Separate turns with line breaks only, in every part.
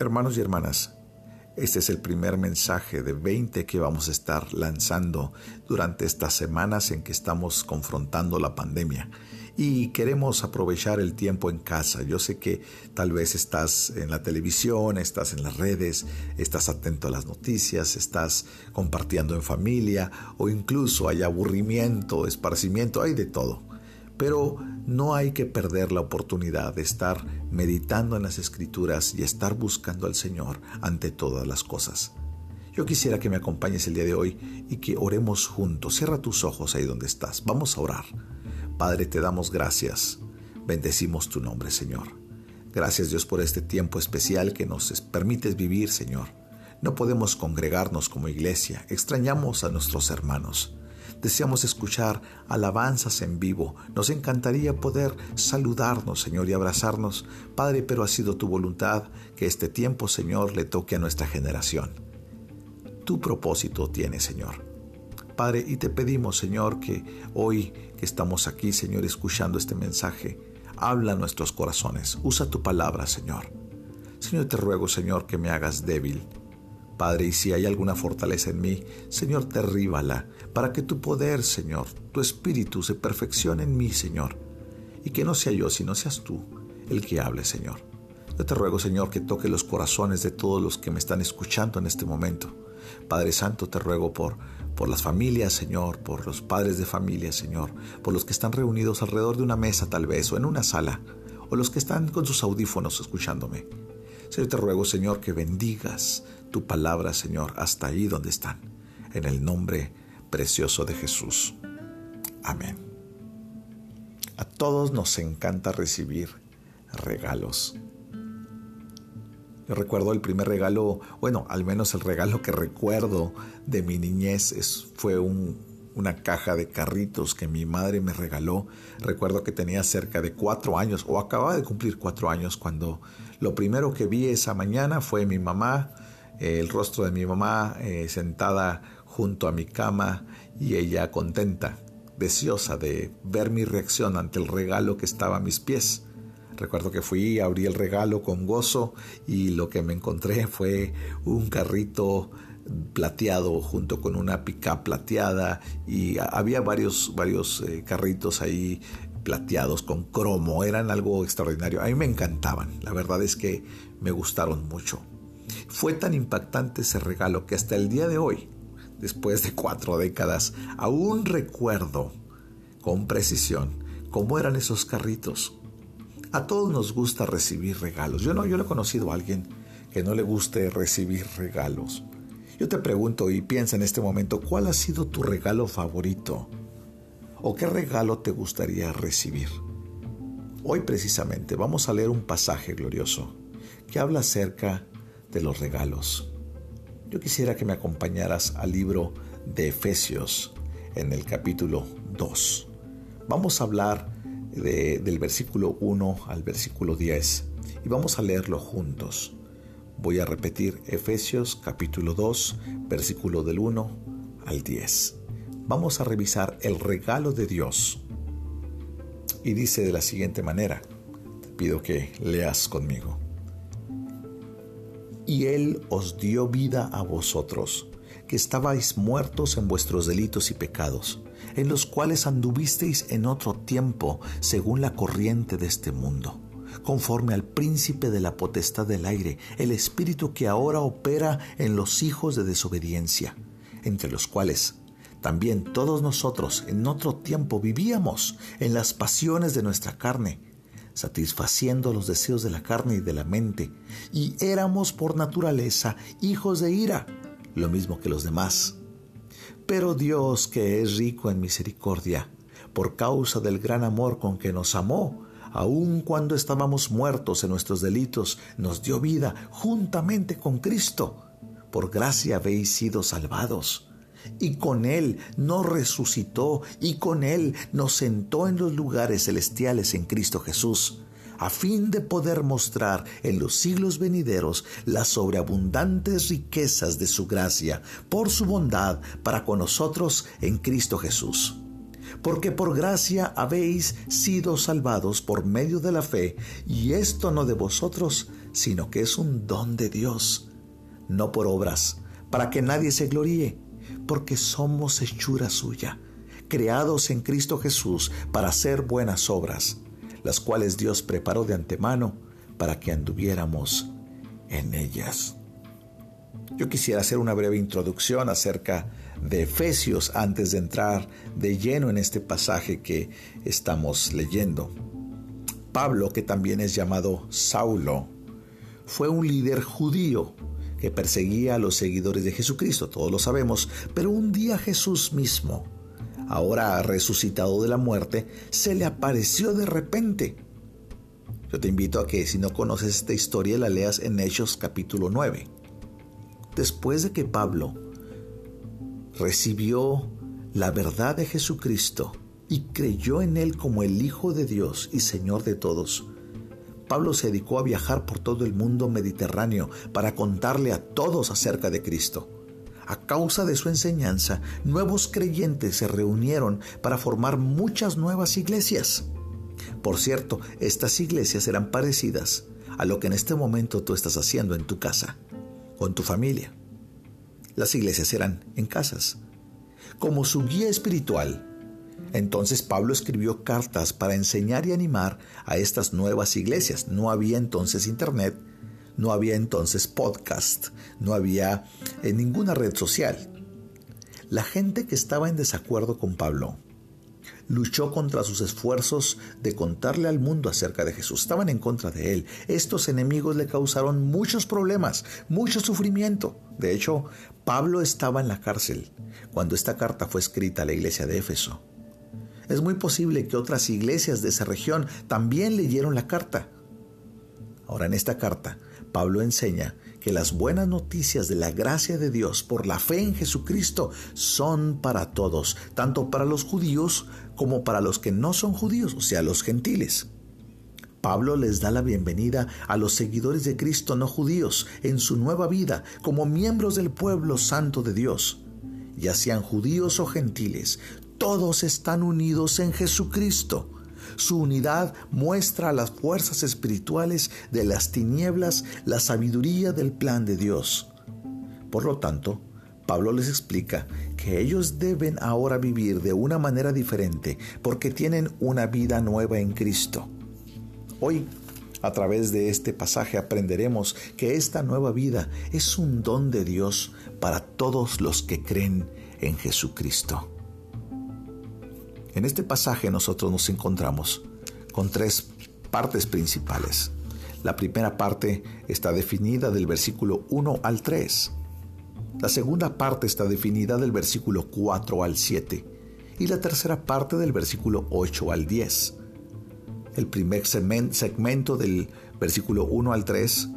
Hermanos y hermanas, este es el primer mensaje de 20 que vamos a estar lanzando durante estas semanas en que estamos confrontando la pandemia y queremos aprovechar el tiempo en casa. Yo sé que tal vez estás en la televisión, estás en las redes, estás atento a las noticias, estás compartiendo en familia o incluso hay aburrimiento, esparcimiento, hay de todo. Pero no hay que perder la oportunidad de estar meditando en las escrituras y estar buscando al Señor ante todas las cosas. Yo quisiera que me acompañes el día de hoy y que oremos juntos. Cierra tus ojos ahí donde estás. Vamos a orar. Padre, te damos gracias. Bendecimos tu nombre, Señor. Gracias Dios por este tiempo especial que nos permites vivir, Señor. No podemos congregarnos como iglesia. Extrañamos a nuestros hermanos. Deseamos escuchar alabanzas en vivo. Nos encantaría poder saludarnos, Señor, y abrazarnos. Padre, pero ha sido tu voluntad que este tiempo, Señor, le toque a nuestra generación. Tu propósito tiene, Señor. Padre, y te pedimos, Señor, que hoy que estamos aquí, Señor, escuchando este mensaje, habla nuestros corazones. Usa tu palabra, Señor. Señor, te ruego, Señor, que me hagas débil Padre, y si hay alguna fortaleza en mí, Señor, derríbala, para que tu poder, Señor, tu espíritu se perfeccione en mí, Señor, y que no sea yo, sino seas tú el que hable, Señor. Yo te ruego, Señor, que toque los corazones de todos los que me están escuchando en este momento. Padre Santo, te ruego por, por las familias, Señor, por los padres de familia, Señor, por los que están reunidos alrededor de una mesa tal vez, o en una sala, o los que están con sus audífonos escuchándome. Señor, te ruego, Señor, que bendigas tu palabra, Señor, hasta ahí donde están. En el nombre precioso de Jesús. Amén. A todos nos encanta recibir regalos. Yo recuerdo el primer regalo, bueno, al menos el regalo que recuerdo de mi niñez es, fue un, una caja de carritos que mi madre me regaló. Recuerdo que tenía cerca de cuatro años o acababa de cumplir cuatro años cuando lo primero que vi esa mañana fue mi mamá, el rostro de mi mamá eh, sentada junto a mi cama y ella contenta, deseosa de ver mi reacción ante el regalo que estaba a mis pies. Recuerdo que fui, abrí el regalo con gozo y lo que me encontré fue un carrito plateado junto con una pica plateada y había varios, varios eh, carritos ahí plateados con cromo, eran algo extraordinario. A mí me encantaban, la verdad es que me gustaron mucho. Fue tan impactante ese regalo que hasta el día de hoy, después de cuatro décadas, aún recuerdo con precisión cómo eran esos carritos. A todos nos gusta recibir regalos. Yo no, yo he conocido a alguien que no le guste recibir regalos. Yo te pregunto y piensa en este momento, ¿cuál ha sido tu regalo favorito? ¿O qué regalo te gustaría recibir? Hoy precisamente vamos a leer un pasaje glorioso que habla acerca de los regalos. Yo quisiera que me acompañaras al libro de Efesios en el capítulo 2. Vamos a hablar del versículo 1 al versículo 10 y vamos a leerlo juntos. Voy a repetir Efesios capítulo 2, versículo del 1 al 10. Vamos a revisar el regalo de Dios. Y dice de la siguiente manera, te pido que leas conmigo. Y Él os dio vida a vosotros, que estabais muertos en vuestros delitos y pecados, en los cuales anduvisteis en otro tiempo, según la corriente de este mundo conforme al príncipe de la potestad del aire, el espíritu que ahora opera en los hijos de desobediencia, entre los cuales también todos nosotros en otro tiempo vivíamos en las pasiones de nuestra carne, satisfaciendo los deseos de la carne y de la mente, y éramos por naturaleza hijos de ira, lo mismo que los demás. Pero Dios, que es rico en misericordia, por causa del gran amor con que nos amó, aun cuando estábamos muertos en nuestros delitos, nos dio vida juntamente con Cristo. Por gracia habéis sido salvados. Y con Él nos resucitó y con Él nos sentó en los lugares celestiales en Cristo Jesús, a fin de poder mostrar en los siglos venideros las sobreabundantes riquezas de su gracia por su bondad para con nosotros en Cristo Jesús. Porque por gracia habéis sido salvados por medio de la fe, y esto no de vosotros, sino que es un don de Dios, no por obras, para que nadie se gloríe, porque somos hechura suya, creados en Cristo Jesús para hacer buenas obras, las cuales Dios preparó de antemano para que anduviéramos en ellas. Yo quisiera hacer una breve introducción acerca de Efesios antes de entrar de lleno en este pasaje que estamos leyendo. Pablo, que también es llamado Saulo, fue un líder judío que perseguía a los seguidores de Jesucristo, todos lo sabemos, pero un día Jesús mismo, ahora resucitado de la muerte, se le apareció de repente. Yo te invito a que si no conoces esta historia la leas en Hechos capítulo 9. Después de que Pablo recibió la verdad de Jesucristo y creyó en Él como el Hijo de Dios y Señor de todos, Pablo se dedicó a viajar por todo el mundo mediterráneo para contarle a todos acerca de Cristo. A causa de su enseñanza, nuevos creyentes se reunieron para formar muchas nuevas iglesias. Por cierto, estas iglesias eran parecidas a lo que en este momento tú estás haciendo en tu casa en tu familia. Las iglesias eran en casas. Como su guía espiritual, entonces Pablo escribió cartas para enseñar y animar a estas nuevas iglesias. No había entonces internet, no había entonces podcast, no había eh, ninguna red social. La gente que estaba en desacuerdo con Pablo luchó contra sus esfuerzos de contarle al mundo acerca de Jesús. Estaban en contra de él. Estos enemigos le causaron muchos problemas, mucho sufrimiento. De hecho, Pablo estaba en la cárcel cuando esta carta fue escrita a la iglesia de Éfeso. Es muy posible que otras iglesias de esa región también leyeron la carta. Ahora en esta carta, Pablo enseña que las buenas noticias de la gracia de Dios por la fe en Jesucristo son para todos, tanto para los judíos como para los que no son judíos, o sea, los gentiles. Pablo les da la bienvenida a los seguidores de Cristo no judíos en su nueva vida como miembros del pueblo santo de Dios. Ya sean judíos o gentiles, todos están unidos en Jesucristo. Su unidad muestra las fuerzas espirituales de las tinieblas, la sabiduría del plan de Dios. Por lo tanto, Pablo les explica que ellos deben ahora vivir de una manera diferente porque tienen una vida nueva en Cristo. Hoy, a través de este pasaje aprenderemos que esta nueva vida es un don de Dios para todos los que creen en Jesucristo. En este pasaje nosotros nos encontramos con tres partes principales. La primera parte está definida del versículo 1 al 3. La segunda parte está definida del versículo 4 al 7. Y la tercera parte del versículo 8 al 10. El primer segmento del versículo 1 al 3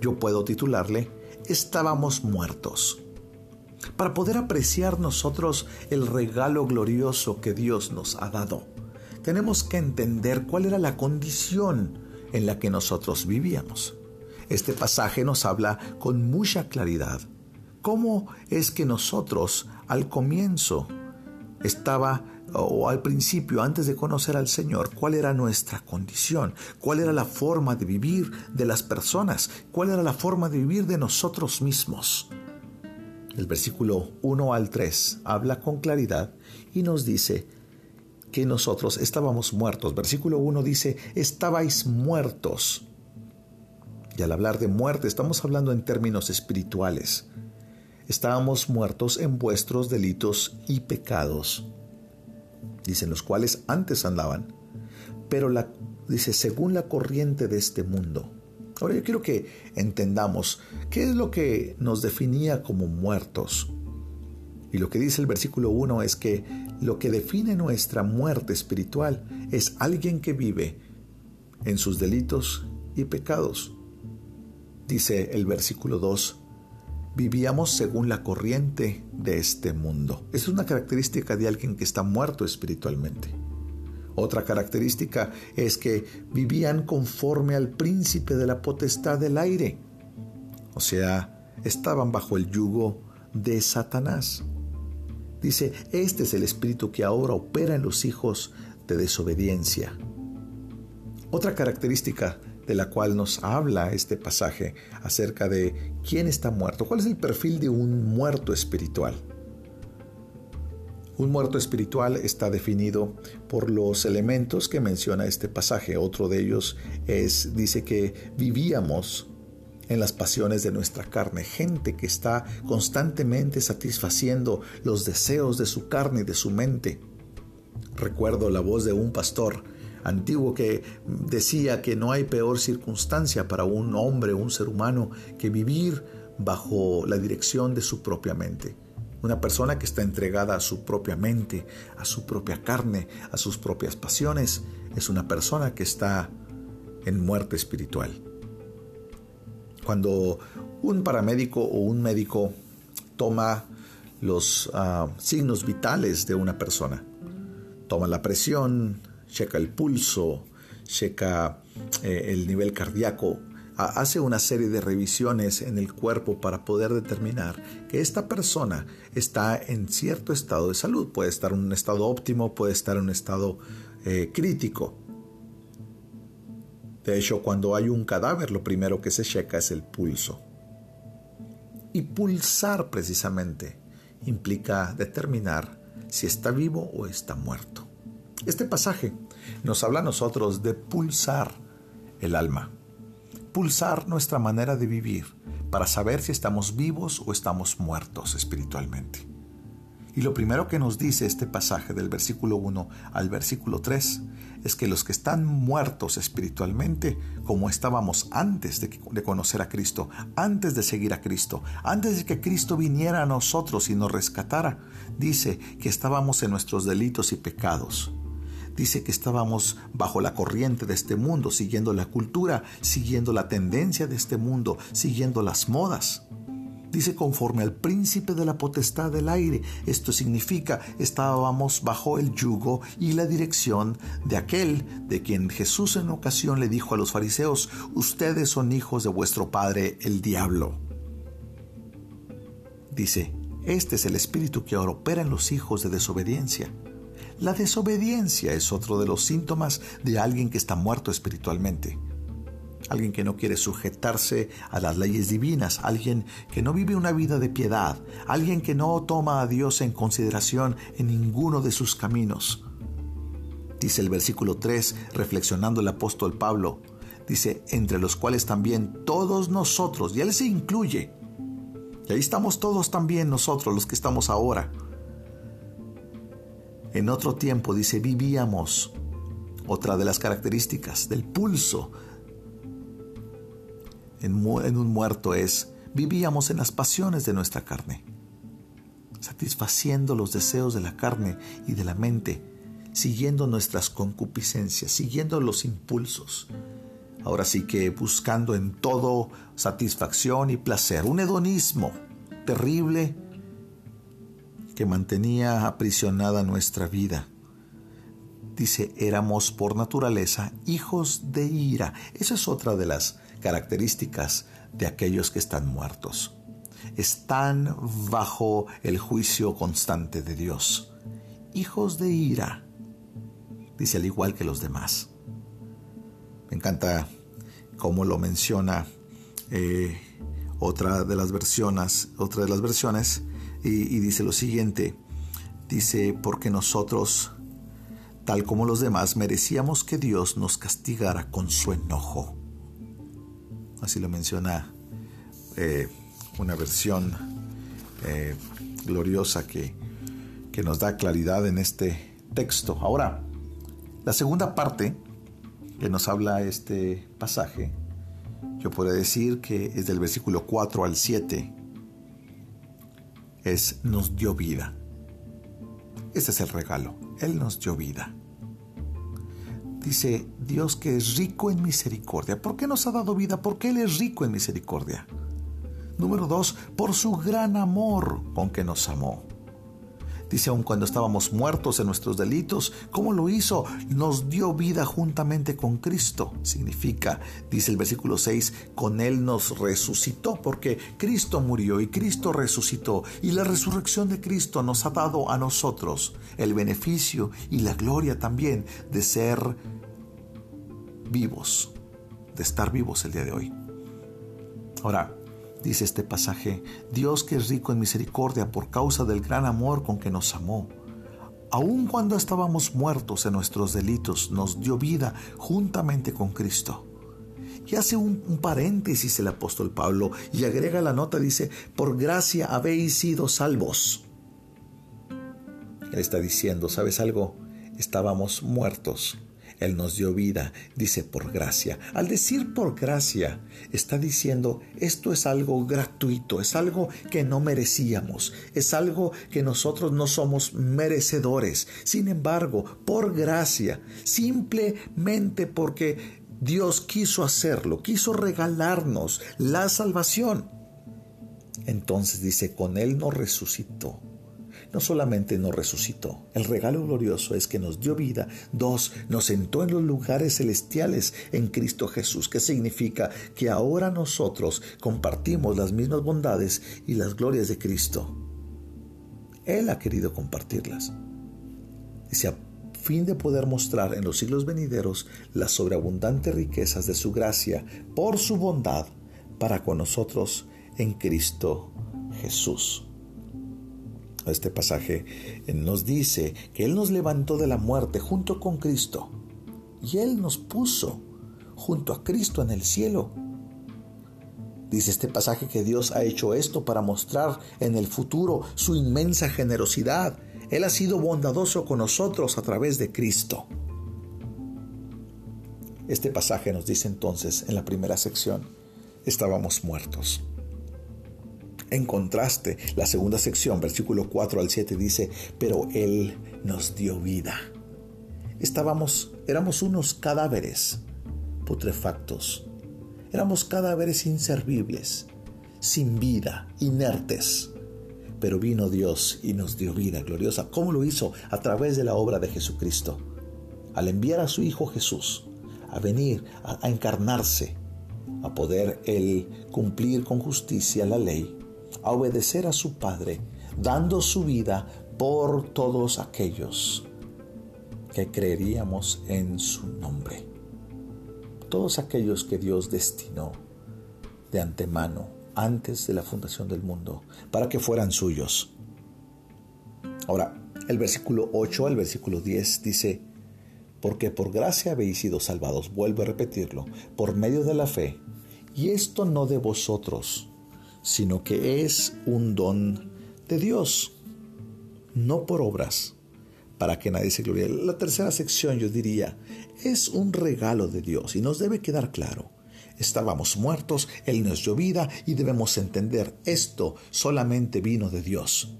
yo puedo titularle Estábamos muertos para poder apreciar nosotros el regalo glorioso que Dios nos ha dado. Tenemos que entender cuál era la condición en la que nosotros vivíamos. Este pasaje nos habla con mucha claridad cómo es que nosotros al comienzo estaba o al principio, antes de conocer al Señor, cuál era nuestra condición, cuál era la forma de vivir de las personas, cuál era la forma de vivir de nosotros mismos. El versículo 1 al 3 habla con claridad y nos dice que nosotros estábamos muertos. Versículo 1 dice, estabais muertos. Y al hablar de muerte estamos hablando en términos espirituales. Estábamos muertos en vuestros delitos y pecados, dicen los cuales antes andaban, pero la, dice, según la corriente de este mundo Ahora yo quiero que entendamos qué es lo que nos definía como muertos. Y lo que dice el versículo 1 es que lo que define nuestra muerte espiritual es alguien que vive en sus delitos y pecados. Dice el versículo 2, vivíamos según la corriente de este mundo. Es una característica de alguien que está muerto espiritualmente. Otra característica es que vivían conforme al príncipe de la potestad del aire, o sea, estaban bajo el yugo de Satanás. Dice, este es el espíritu que ahora opera en los hijos de desobediencia. Otra característica de la cual nos habla este pasaje acerca de quién está muerto, cuál es el perfil de un muerto espiritual. Un muerto espiritual está definido por los elementos que menciona este pasaje. Otro de ellos es, dice que vivíamos en las pasiones de nuestra carne, gente que está constantemente satisfaciendo los deseos de su carne y de su mente. Recuerdo la voz de un pastor antiguo que decía que no hay peor circunstancia para un hombre, un ser humano, que vivir bajo la dirección de su propia mente. Una persona que está entregada a su propia mente, a su propia carne, a sus propias pasiones, es una persona que está en muerte espiritual. Cuando un paramédico o un médico toma los ah, signos vitales de una persona, toma la presión, checa el pulso, checa eh, el nivel cardíaco, hace una serie de revisiones en el cuerpo para poder determinar que esta persona está en cierto estado de salud. Puede estar en un estado óptimo, puede estar en un estado eh, crítico. De hecho, cuando hay un cadáver, lo primero que se checa es el pulso. Y pulsar precisamente implica determinar si está vivo o está muerto. Este pasaje nos habla a nosotros de pulsar el alma pulsar nuestra manera de vivir para saber si estamos vivos o estamos muertos espiritualmente. Y lo primero que nos dice este pasaje del versículo 1 al versículo 3 es que los que están muertos espiritualmente, como estábamos antes de, de, conocer a Cristo, antes de seguir a Cristo, antes de que Cristo viniera a nosotros y nos rescatara, dice que estábamos en nuestros delitos y pecados dice que estábamos bajo la corriente de este mundo, siguiendo la cultura, siguiendo la tendencia de este mundo, siguiendo las modas. Dice conforme al príncipe de la potestad del aire. Esto significa estábamos bajo el yugo y la dirección de aquel de quien Jesús en ocasión le dijo a los fariseos, ustedes son hijos de vuestro padre el diablo. Dice, este es el espíritu que ahora opera en los hijos de desobediencia. La desobediencia es otro de los síntomas de alguien que está muerto espiritualmente. Alguien que no quiere sujetarse a las leyes divinas, alguien que no vive una vida de piedad, alguien que no toma a Dios en consideración en ninguno de sus caminos. Dice el versículo 3, reflexionando el apóstol Pablo, dice, entre los cuales también todos nosotros, y él se incluye, y ahí estamos todos también nosotros los que estamos ahora, en otro tiempo, dice, vivíamos. Otra de las características del pulso en, un muerto es, vivíamos en las pasiones de nuestra carne, satisfaciendo los deseos de la carne y de la mente, siguiendo nuestras concupiscencias, siguiendo los impulsos. Ahora sí que buscando en todo satisfacción y placer, un hedonismo terrible que mantenía aprisionada nuestra vida. Dice, éramos por naturaleza hijos de ira. Esa es otra de las características de aquellos que están muertos. Están bajo el juicio constante de Dios. Hijos de ira. Dice al igual que los demás. Me encanta cómo lo menciona eh, otra de las versiones, otra de las versiones y, dice lo siguiente, dice, porque nosotros, tal como los demás, merecíamos que Dios nos castigara con su enojo. Así lo menciona eh, una versión eh, gloriosa que, que nos da claridad en este texto. Ahora, la segunda parte que nos habla este pasaje, yo podría decir que es del versículo 4 al 7 es nos dio vida. Ese es el regalo. Él nos dio vida. Dice Dios que es rico en misericordia. ¿Por qué nos ha dado vida? Porque Él es rico en misericordia. Número dos, por su gran amor con que nos amó. Dice, aun cuando estábamos muertos en nuestros delitos, ¿cómo lo hizo? Nos dio vida juntamente con Cristo. Significa, dice el versículo 6, con Él nos resucitó, porque Cristo murió y Cristo resucitó. Y la resurrección de Cristo nos ha dado a nosotros el beneficio y la gloria también de ser vivos, de estar vivos el día de hoy. Ahora, dice este pasaje, Dios que es rico en misericordia por causa del gran amor con que nos amó. Aun cuando estábamos muertos en nuestros delitos, nos dio vida juntamente con Cristo. Y hace un, un, paréntesis el apóstol Pablo y agrega la nota, dice, por gracia habéis sido salvos. Él está diciendo, ¿sabes algo? Estábamos muertos él nos dio vida, dice por gracia. Al decir por gracia, está diciendo esto es algo gratuito, es algo que no merecíamos, es algo que nosotros no somos merecedores. Sin embargo, por gracia, simplemente porque Dios quiso hacerlo, quiso regalarnos la salvación. Entonces dice, con Él nos resucitó no solamente nos resucitó, el regalo glorioso es que nos dio vida, dos, nos sentó en los lugares celestiales en Cristo Jesús, que significa que ahora nosotros compartimos las mismas bondades y las glorias de Cristo. Él ha querido compartirlas. Dice, a fin de poder mostrar en los siglos venideros las sobreabundantes riquezas de su gracia por su bondad para con nosotros en Cristo Jesús. Este pasaje eh, nos dice que Él nos levantó de la muerte junto con Cristo y Él nos puso junto a Cristo en el cielo. Dice este pasaje que Dios ha hecho esto para mostrar en el futuro su inmensa generosidad. Él ha sido bondadoso con nosotros a través de Cristo. Este pasaje nos dice entonces en la primera sección, estábamos muertos. En contraste, la segunda sección, versículo 4 al 7 dice, pero Él nos dio vida. Estábamos, éramos unos cadáveres putrefactos. Éramos cadáveres inservibles, sin vida, inertes. Pero vino Dios y nos dio vida gloriosa. ¿Cómo lo hizo? A través de la obra de Jesucristo. Al enviar a su Hijo Jesús a venir, a, a encarnarse, a poder Él cumplir con justicia la ley a obedecer a su Padre, dando su vida por todos aquellos que creeríamos en su nombre. Todos aquellos que Dios destinó de antemano, antes de la fundación del mundo, para que fueran suyos. Ahora, el versículo 8 al versículo 10 dice, porque por gracia habéis sido salvados, vuelvo a repetirlo, por medio de la fe, y esto no de vosotros, sino que es un don de Dios, no por obras, para que nadie se glorie. La tercera sección yo diría, es un regalo de Dios y nos debe quedar claro. Estábamos muertos, Él nos dio vida y debemos entender esto solamente vino de Dios.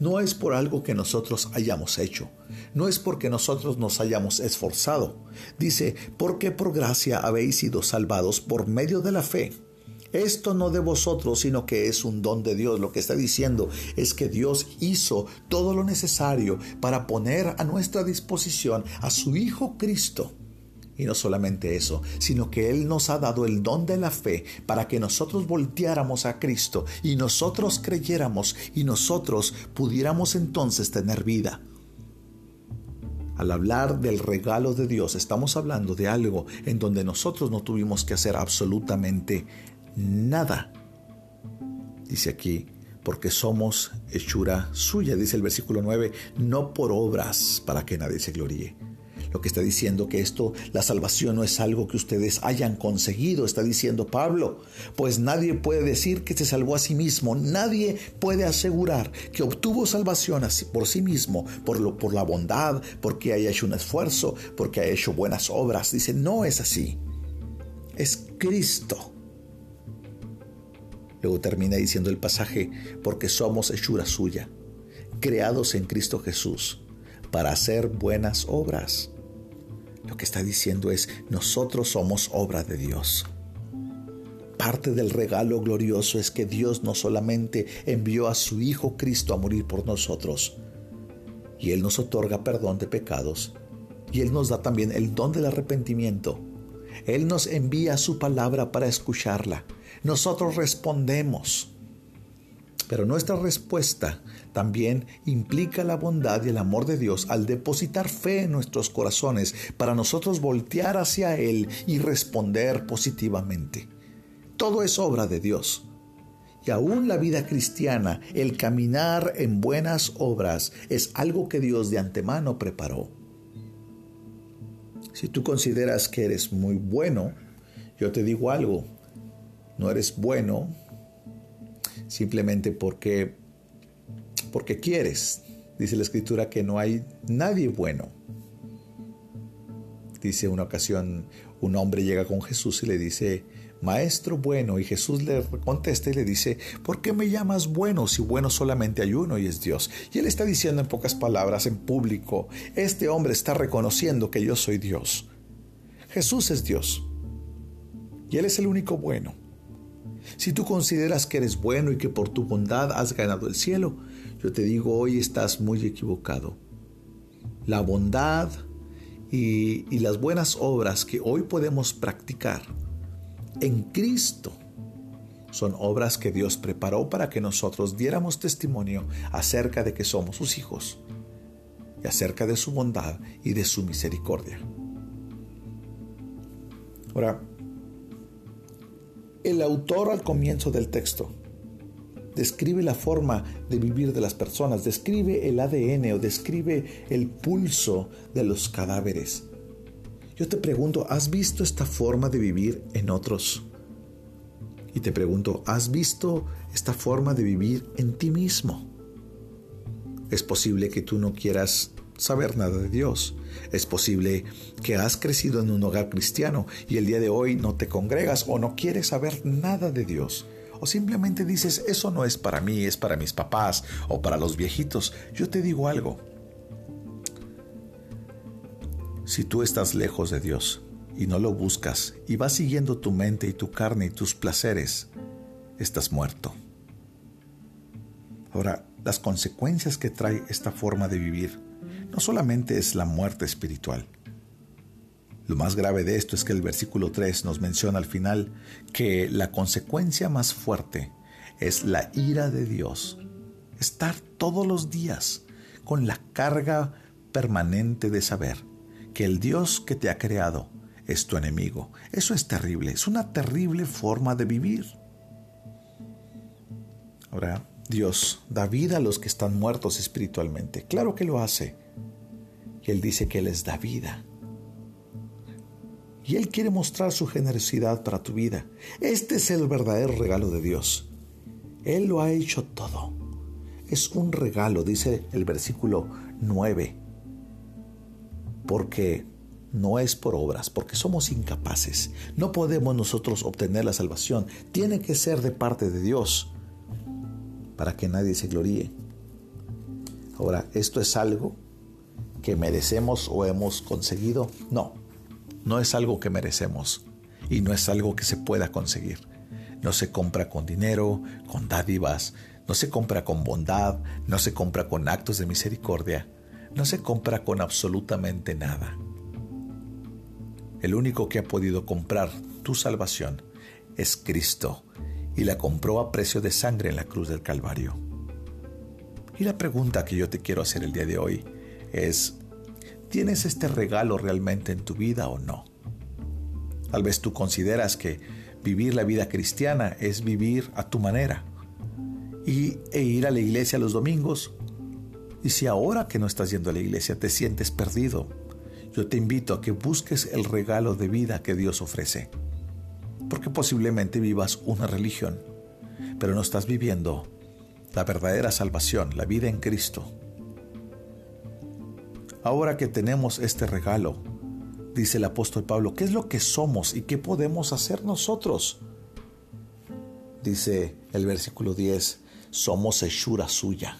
No es por algo que nosotros hayamos hecho, no es porque nosotros nos hayamos esforzado. Dice, porque por gracia habéis sido salvados por medio de la fe. Esto no de vosotros, sino que es un don de Dios. Lo que está diciendo es que Dios hizo todo lo necesario para poner a nuestra disposición a su Hijo Cristo. Y no solamente eso, sino que Él nos ha dado el don de la fe para que nosotros volteáramos a Cristo y nosotros creyéramos y nosotros pudiéramos entonces tener vida. Al hablar del regalo de Dios, estamos hablando de algo en donde nosotros no tuvimos que hacer absolutamente nada. Dice aquí, porque somos hechura suya, dice el versículo 9, no por obras para que nadie se gloríe. Lo que está diciendo que esto, la salvación no es algo que ustedes hayan conseguido, está diciendo Pablo, pues nadie puede decir que se salvó a sí mismo, nadie puede asegurar que obtuvo salvación por sí mismo, por, lo, por la bondad, porque haya hecho un esfuerzo, porque haya hecho buenas obras. Dice, no es así, es Cristo Luego termina diciendo el pasaje, porque somos hechura suya, creados en Cristo Jesús, para hacer buenas obras. Lo que está diciendo es, nosotros somos obra de Dios. Parte del regalo glorioso es que Dios no solamente envió a su Hijo Cristo a morir por nosotros, y Él nos otorga perdón de pecados, y Él nos da también el don del arrepentimiento. Él nos envía su palabra para escucharla nosotros respondemos. Pero nuestra respuesta también implica la bondad y el amor de Dios al depositar fe en nuestros corazones para nosotros voltear hacia Él y responder positivamente. Todo es obra de Dios. Y aún la vida cristiana, el caminar en buenas obras, es algo que Dios de antemano preparó. Si tú consideras que eres muy bueno, yo te digo algo, no eres bueno simplemente porque porque quieres. Dice la escritura que no hay nadie bueno. Dice una ocasión un hombre llega con Jesús y le dice, Maestro bueno, y Jesús le contesta y le dice, ¿por qué me llamas bueno si bueno solamente hay uno y es Dios? Y él está diciendo en pocas palabras, en público, este hombre está reconociendo que yo soy Dios. Jesús es Dios. Y Él es el único bueno. Si tú consideras que eres bueno y que por tu bondad has ganado el cielo, yo te digo hoy estás muy equivocado. La bondad y, las buenas obras que hoy podemos practicar en Cristo son obras que Dios preparó para que nosotros diéramos testimonio acerca de que somos sus hijos y acerca de su bondad y de su misericordia. Ahora, el autor al comienzo del texto describe la forma de vivir de las personas, describe el ADN o describe el pulso de los cadáveres. Yo te pregunto, ¿has visto esta forma de vivir en otros? Y te pregunto, ¿has visto esta forma de vivir en ti mismo? Es posible que tú no quieras saber nada de Dios. Es posible que has crecido en un hogar cristiano y el día de hoy no te congregas o no quieres saber nada de Dios. O simplemente dices, eso no es para mí, es para mis papás o para los viejitos. Yo te digo algo. Si tú estás lejos de Dios y no lo buscas y vas siguiendo tu mente y tu carne y tus placeres, estás muerto. Ahora, las consecuencias que trae esta forma de vivir no solamente es la muerte espiritual. Lo más grave de esto es que el versículo 3 nos menciona al final que la consecuencia más fuerte es la ira de Dios. Estar todos los días con la carga permanente de saber que el Dios que te ha creado es tu enemigo. Eso es terrible, es una terrible forma de vivir. Ahora, Dios da vida a los que están muertos espiritualmente. Claro que lo hace. Él dice que les da vida. Y Él quiere mostrar su generosidad para tu vida. Este es el verdadero regalo de Dios. Él lo ha hecho todo. Es un regalo, dice el versículo 9. Porque no es por obras, porque somos incapaces. No podemos nosotros obtener la salvación. Tiene que ser de parte de Dios para que nadie se gloríe. Ahora, ¿esto es algo que merecemos o hemos conseguido? No, no es algo que merecemos y no es algo que se pueda conseguir. No se compra con dinero, con dádivas, no se compra con bondad, no se compra con actos de misericordia, no se compra con absolutamente nada. El único que ha podido comprar tu salvación es Cristo y la compró a precio de sangre en la cruz del Calvario. Y la pregunta que yo te quiero hacer el día de hoy es, ¿tienes este regalo realmente en tu vida o no? Tal vez tú consideras que vivir la vida cristiana es vivir a tu manera y, e ir a la iglesia los domingos. Y si ahora que no estás yendo a la iglesia te sientes perdido, yo te invito a que busques el regalo de vida que Dios ofrece porque posiblemente vivas una religión, pero no estás viviendo la verdadera salvación, la vida en Cristo. Ahora que tenemos este regalo, dice el apóstol Pablo, ¿qué es lo que somos y qué podemos hacer nosotros? Dice el versículo 10, somos hechura suya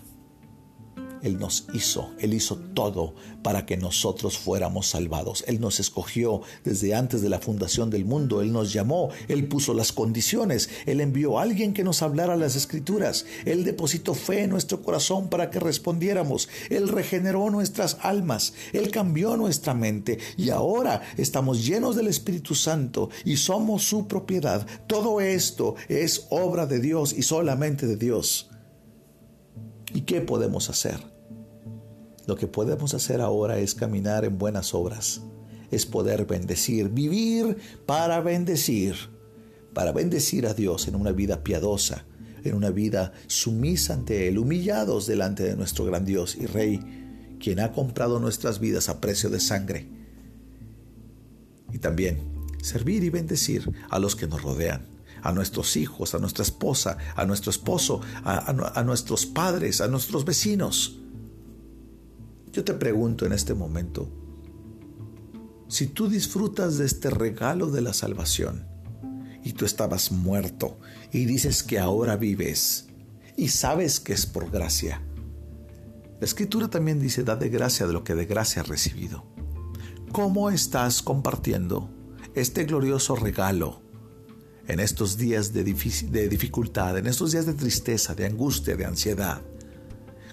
él nos hizo, Él hizo todo para que nosotros fuéramos salvados. Él nos escogió desde antes de la fundación del mundo, Él nos llamó, Él puso las condiciones, Él envió a alguien que nos hablara las escrituras, Él depositó fe en nuestro corazón para que respondiéramos, Él regeneró nuestras almas, Él cambió nuestra mente. Y ahora estamos llenos del Espíritu Santo y somos su propiedad. Todo esto es obra de Dios y solamente de Dios. Qué podemos hacer? Lo que podemos hacer ahora es caminar en buenas obras, es poder bendecir, vivir para bendecir, para bendecir a Dios en una vida piadosa, en una vida sumisa ante Él, humillados delante de nuestro gran Dios y Rey, quien ha comprado nuestras vidas a precio de sangre. Y también servir y bendecir a los que nos rodean, a nuestros hijos, a nuestra esposa, a nuestro esposo, a, nuestros padres, a nuestros vecinos. Yo te pregunto en este momento, si tú disfrutas de este regalo de la salvación y tú estabas muerto y dices que ahora vives y sabes que es por gracia, la escritura también dice, da de gracia de lo que de gracia has recibido. ¿Cómo estás compartiendo este glorioso regalo en estos días de, dificultad, en estos días de tristeza, de angustia, de ansiedad?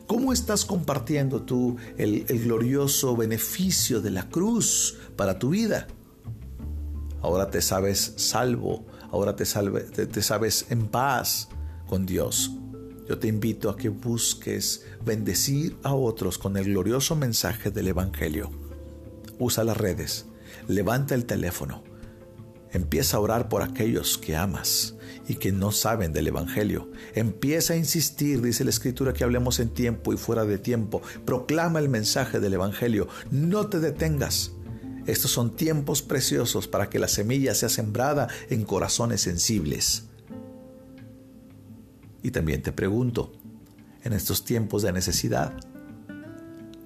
¿Cómo estás compartiendo tú el, glorioso beneficio de la cruz para tu vida? Ahora te sabes salvo, ahora te, te sabes en paz con Dios. Yo te invito a que busques bendecir a otros con el glorioso mensaje del Evangelio. Usa las redes, levanta el teléfono, empieza a orar por aquellos que amas y que no saben del Evangelio. Empieza a insistir, dice la Escritura, que hablemos en tiempo y fuera de tiempo. Proclama el mensaje del Evangelio. No te detengas. Estos son tiempos preciosos para que la semilla sea sembrada en corazones sensibles. Y también te pregunto, en estos tiempos de necesidad,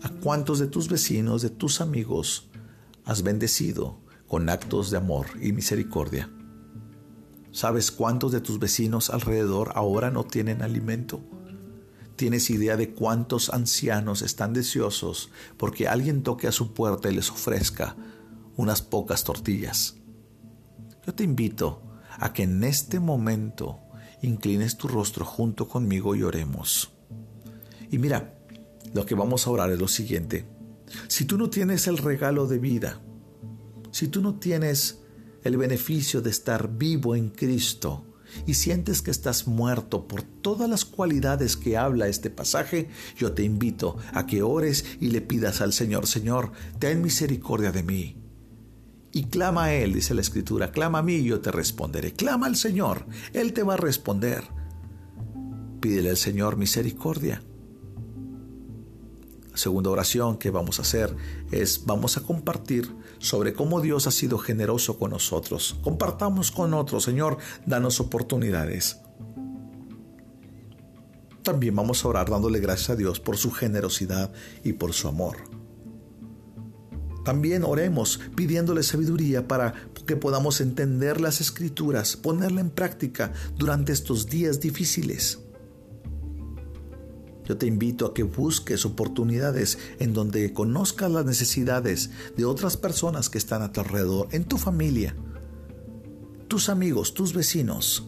¿a cuántos de tus vecinos, de tus amigos, has bendecido con actos de amor y misericordia? ¿Sabes cuántos de tus vecinos alrededor ahora no tienen alimento? ¿Tienes idea de cuántos ancianos están deseosos porque alguien toque a su puerta y les ofrezca unas pocas tortillas? Yo te invito a que en este momento inclines tu rostro junto conmigo y oremos. Y mira, lo que vamos a orar es lo siguiente. Si tú no tienes el regalo de vida, si tú no tienes el beneficio de estar vivo en Cristo y sientes que estás muerto por todas las cualidades que habla este pasaje, yo te invito a que ores y le pidas al Señor, Señor, ten misericordia de mí. Y clama a Él, dice la Escritura, clama a mí y yo te responderé. Clama al Señor, Él te va a responder. Pídele al Señor misericordia segunda oración que vamos a hacer es vamos a compartir sobre cómo Dios ha sido generoso con nosotros. Compartamos con otros, Señor, danos oportunidades. También vamos a orar dándole gracias a Dios por su generosidad y por su amor. También oremos pidiéndole sabiduría para que podamos entender las escrituras, ponerla en práctica durante estos días difíciles. Yo te invito a que busques oportunidades en donde conozcas las necesidades de otras personas que están a tu alrededor, en tu familia, tus amigos, tus vecinos.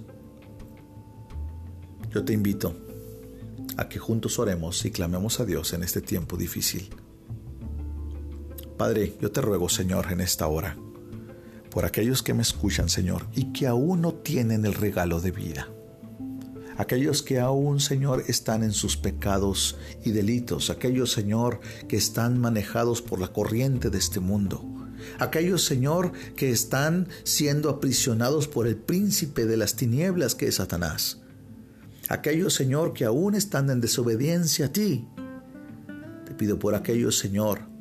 Yo te invito a que juntos oremos y clamemos a Dios en este tiempo difícil. Padre, yo te ruego, Señor, en esta hora, por aquellos que me escuchan, Señor, y que aún no tienen el regalo de vida aquellos que aún, Señor, están en sus pecados y delitos, aquellos, Señor, que están manejados por la corriente de este mundo, aquellos, Señor, que están siendo aprisionados por el príncipe de las tinieblas que es Satanás, aquellos, Señor, que aún están en desobediencia a ti. Te pido por aquellos, Señor,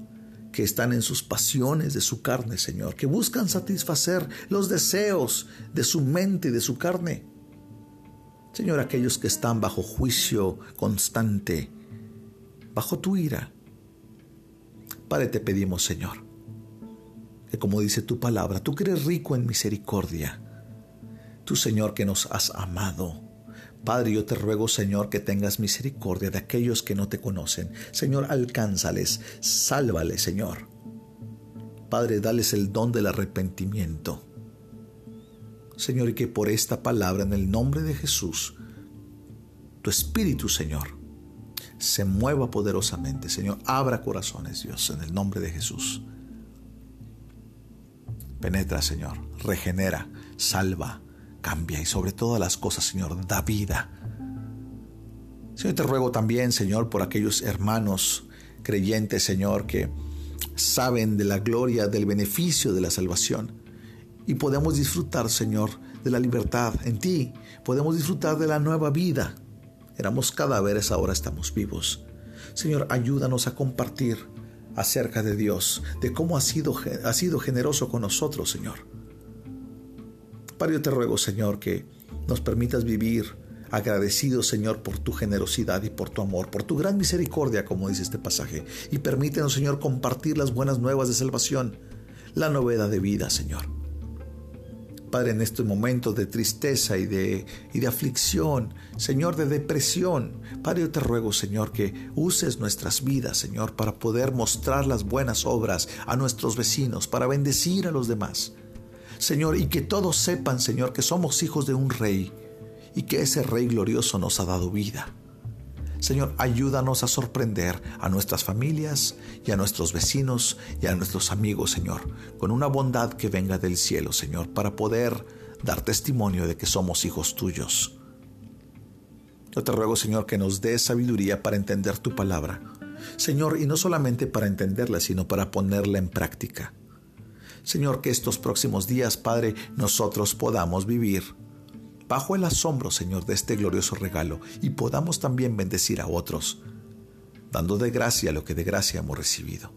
que están en sus pasiones de su carne, Señor, que buscan satisfacer los deseos de su mente y de su carne. Señor, aquellos que están bajo juicio constante, bajo tu ira. Padre, te pedimos, Señor, que como dice tu palabra, tú que eres rico en misericordia, tú, Señor, que nos has amado. Padre, yo te ruego, Señor, que tengas misericordia de aquellos que no te conocen. Señor, alcánzales, sálvales, Señor. Padre, dales el don del arrepentimiento. Señor, y que por esta palabra en el nombre de Jesús, tu Espíritu, Señor, se mueva poderosamente. Señor, abra corazones, Dios, en el nombre de Jesús. Penetra, Señor, regenera, salva, cambia y sobre todas las cosas, Señor, da vida. Señor, te ruego también, Señor, por aquellos hermanos creyentes, Señor, que saben de la gloria, del beneficio de la salvación. Y podemos disfrutar, Señor, de la libertad en ti. Podemos disfrutar de la nueva vida. Éramos cadáveres, ahora estamos vivos. Señor, ayúdanos a compartir acerca de Dios, de cómo ha sido, ha sido generoso con nosotros, Señor. Padre, yo te ruego, Señor, que nos permitas vivir agradecidos, Señor, por tu generosidad y por tu amor, por tu gran misericordia, como dice este pasaje. Y permítenos, Señor, compartir las buenas nuevas de salvación, la novedad de vida, Señor. Padre, en este momento de tristeza y de, y de aflicción, Señor, de depresión, Padre, yo te ruego, Señor, que uses nuestras vidas, Señor, para poder mostrar las buenas obras a nuestros vecinos, para bendecir a los demás. Señor, y que todos sepan, Señor, que somos hijos de un rey y que ese Rey glorioso nos ha dado vida. Señor, ayúdanos a sorprender a nuestras familias y a nuestros vecinos y a nuestros amigos, Señor, con una bondad que venga del cielo, Señor, para poder dar testimonio de que somos hijos tuyos. Yo te ruego, Señor, que nos des sabiduría para entender tu palabra. Señor, y no solamente para entenderla, sino para ponerla en práctica. Señor, que estos próximos días, Padre, nosotros podamos vivir bajo el asombro, Señor, de este glorioso regalo y podamos también bendecir a otros, dando de gracia lo que de gracia hemos recibido.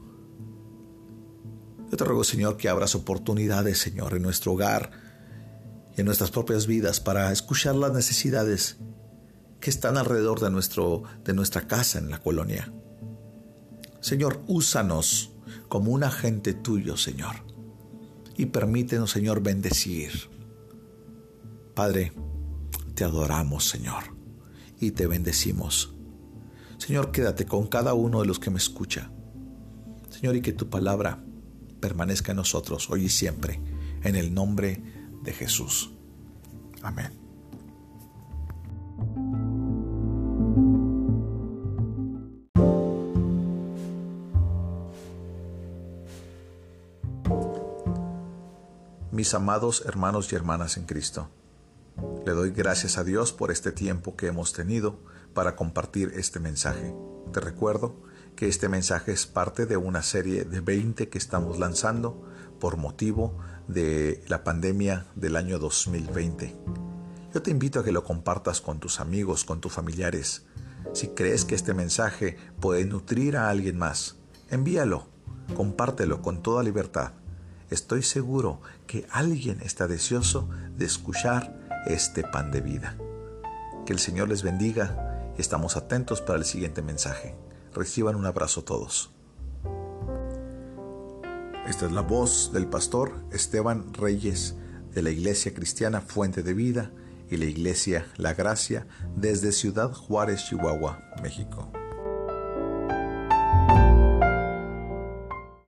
Yo te ruego, Señor, que abras oportunidades, Señor, en nuestro hogar y en nuestras propias vidas para escuchar las necesidades que están alrededor de, nuestro, de nuestra casa en la colonia. Señor, úsanos como un agente tuyo, Señor, y permítenos, Señor, bendecir Padre, te adoramos, Señor, y te bendecimos. Señor, quédate con cada uno de los que me escucha. Señor, y que tu palabra permanezca en nosotros hoy y siempre, en el nombre de Jesús. Amén. Mis amados hermanos y hermanas en Cristo, le doy gracias a Dios por este tiempo que hemos tenido para compartir este mensaje. Te recuerdo que este mensaje es parte de una serie de 20 que estamos lanzando por motivo de la pandemia del año 2020. Yo te invito a que lo compartas con tus amigos, con tus familiares. Si crees que este mensaje puede nutrir a alguien más, envíalo, compártelo con toda libertad. Estoy seguro que alguien está deseoso de escuchar este pan de vida. Que el Señor les bendiga estamos atentos para el siguiente mensaje. Reciban un abrazo todos. Esta es la voz del pastor Esteban Reyes de la Iglesia Cristiana Fuente de Vida y la Iglesia La Gracia desde Ciudad Juárez, Chihuahua, México.